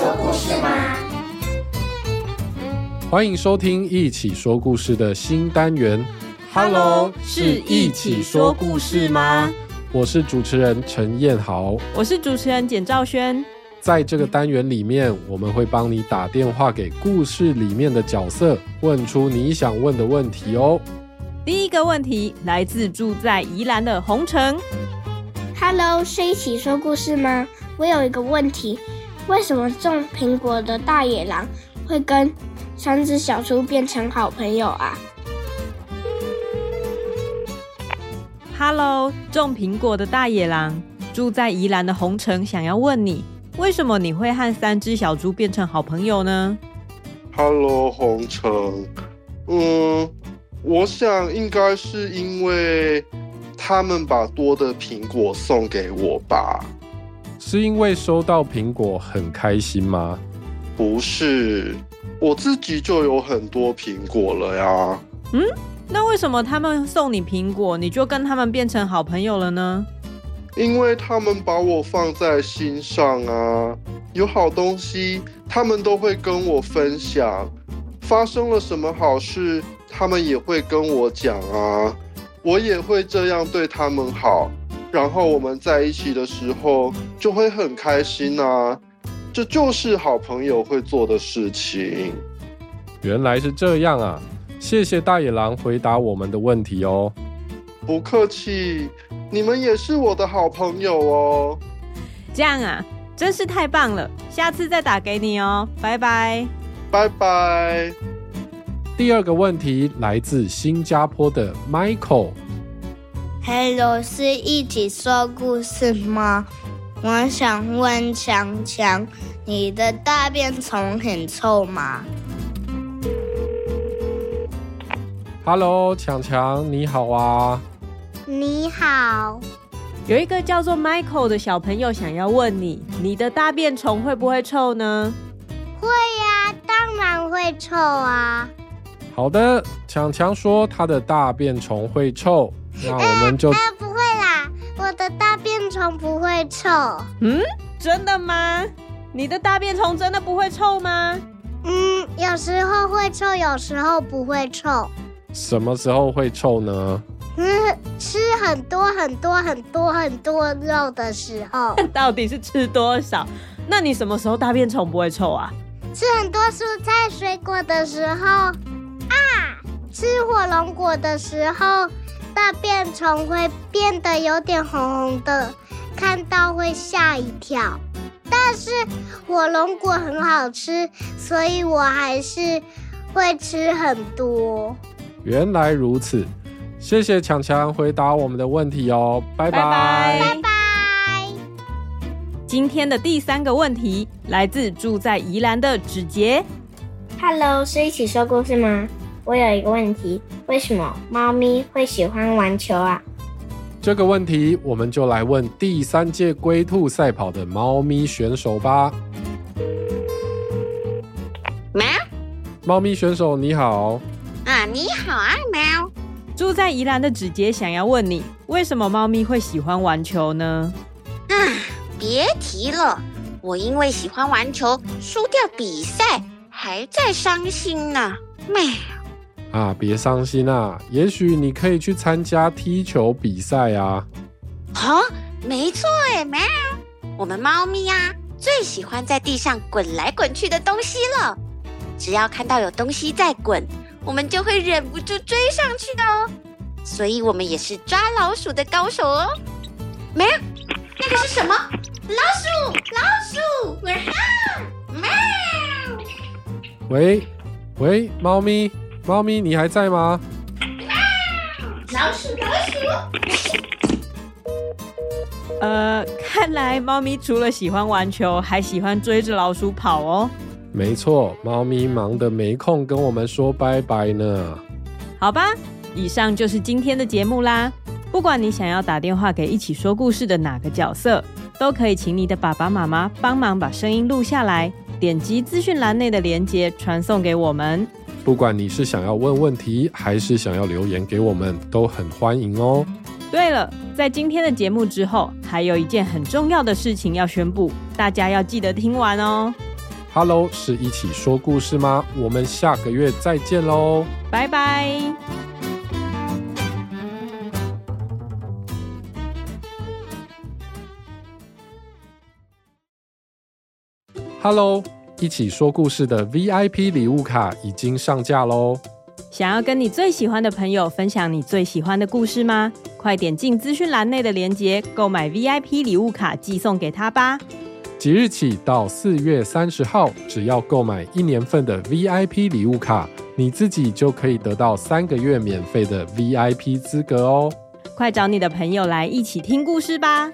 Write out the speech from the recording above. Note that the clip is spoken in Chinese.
说故事吗？欢迎收听《一起说故事》的新单元。Hello，是一起说故事吗？我是主持人陈彦豪，我是主持人简兆轩。在这个单元里面，我们会帮你打电话给故事里面的角色，问出你想问的问题哦。第一个问题来自住在宜兰的红城。Hello，是一起说故事吗？我有一个问题，为什么种苹果的大野狼会跟三只小猪变成好朋友啊？Hello，种苹果的大野狼住在宜兰的红城想要问你，为什么你会和三只小猪变成好朋友呢？Hello，红尘，嗯。我想应该是因为他们把多的苹果送给我吧。是因为收到苹果很开心吗？不是，我自己就有很多苹果了呀。嗯，那为什么他们送你苹果，你就跟他们变成好朋友了呢？因为他们把我放在心上啊，有好东西他们都会跟我分享。发生了什么好事，他们也会跟我讲啊，我也会这样对他们好，然后我们在一起的时候就会很开心啊，这就是好朋友会做的事情。原来是这样啊，谢谢大野狼回答我们的问题哦。不客气，你们也是我的好朋友哦。这样啊，真是太棒了，下次再打给你哦，拜拜。拜拜。第二个问题来自新加坡的 Michael。Hello，是一起说故事吗？我想问强强，你的大便虫很臭吗？Hello，强强，你好啊。你好。有一个叫做 Michael 的小朋友想要问你，你的大便虫会不会臭呢？会呀、啊，当然会臭啊。好的，强强说他的大便虫会臭，那我们就……哎、欸欸，不会啦，我的大便虫不会臭。嗯，真的吗？你的大便虫真的不会臭吗？嗯，有时候会臭，有时候不会臭。什么时候会臭呢？嗯，吃很多很多很多很多肉的时候。到底是吃多少？那你什么时候大便虫不会臭啊？吃很多蔬菜水果的时候啊，吃火龙果的时候，大便虫会变得有点红红的，看到会吓一跳。但是火龙果很好吃，所以我还是会吃很多。原来如此，谢谢强强回答我们的问题哦，拜拜。拜拜。今天的第三个问题来自住在宜兰的芷杰。Hello，是一起说故事吗？我有一个问题，为什么猫咪会喜欢玩球啊？这个问题我们就来问第三届龟兔赛跑的猫咪选手吧。喵，猫咪选手你好。啊，你好啊，喵。住在宜兰的子杰想要问你，为什么猫咪会喜欢玩球呢？啊。别提了，我因为喜欢玩球输掉比赛，还在伤心呢。喵啊，别伤心啊，也许你可以去参加踢球比赛啊。好、哦，没错哎，喵。我们猫咪呀、啊，最喜欢在地上滚来滚去的东西了。只要看到有东西在滚，我们就会忍不住追上去的哦。所以我们也是抓老鼠的高手哦。喵，那个是什么？老鼠，老鼠！喵！喂，喂，猫咪，猫咪，你还在吗？老鼠，老鼠。呃，看来猫咪除了喜欢玩球，还喜欢追着老鼠跑哦。没错，猫咪忙得没空跟我们说拜拜呢。好吧，以上就是今天的节目啦。不管你想要打电话给一起说故事的哪个角色。都可以，请你的爸爸妈妈帮忙把声音录下来，点击资讯栏内的链接传送给我们。不管你是想要问问题，还是想要留言给我们，都很欢迎哦。对了，在今天的节目之后，还有一件很重要的事情要宣布，大家要记得听完哦。Hello，是一起说故事吗？我们下个月再见喽，拜拜。Hello，一起说故事的 VIP 礼物卡已经上架喽！想要跟你最喜欢的朋友分享你最喜欢的故事吗？快点进资讯栏内的链接，购买 VIP 礼物卡寄送给他吧！即日起到四月三十号，只要购买一年份的 VIP 礼物卡，你自己就可以得到三个月免费的 VIP 资格哦！快找你的朋友来一起听故事吧！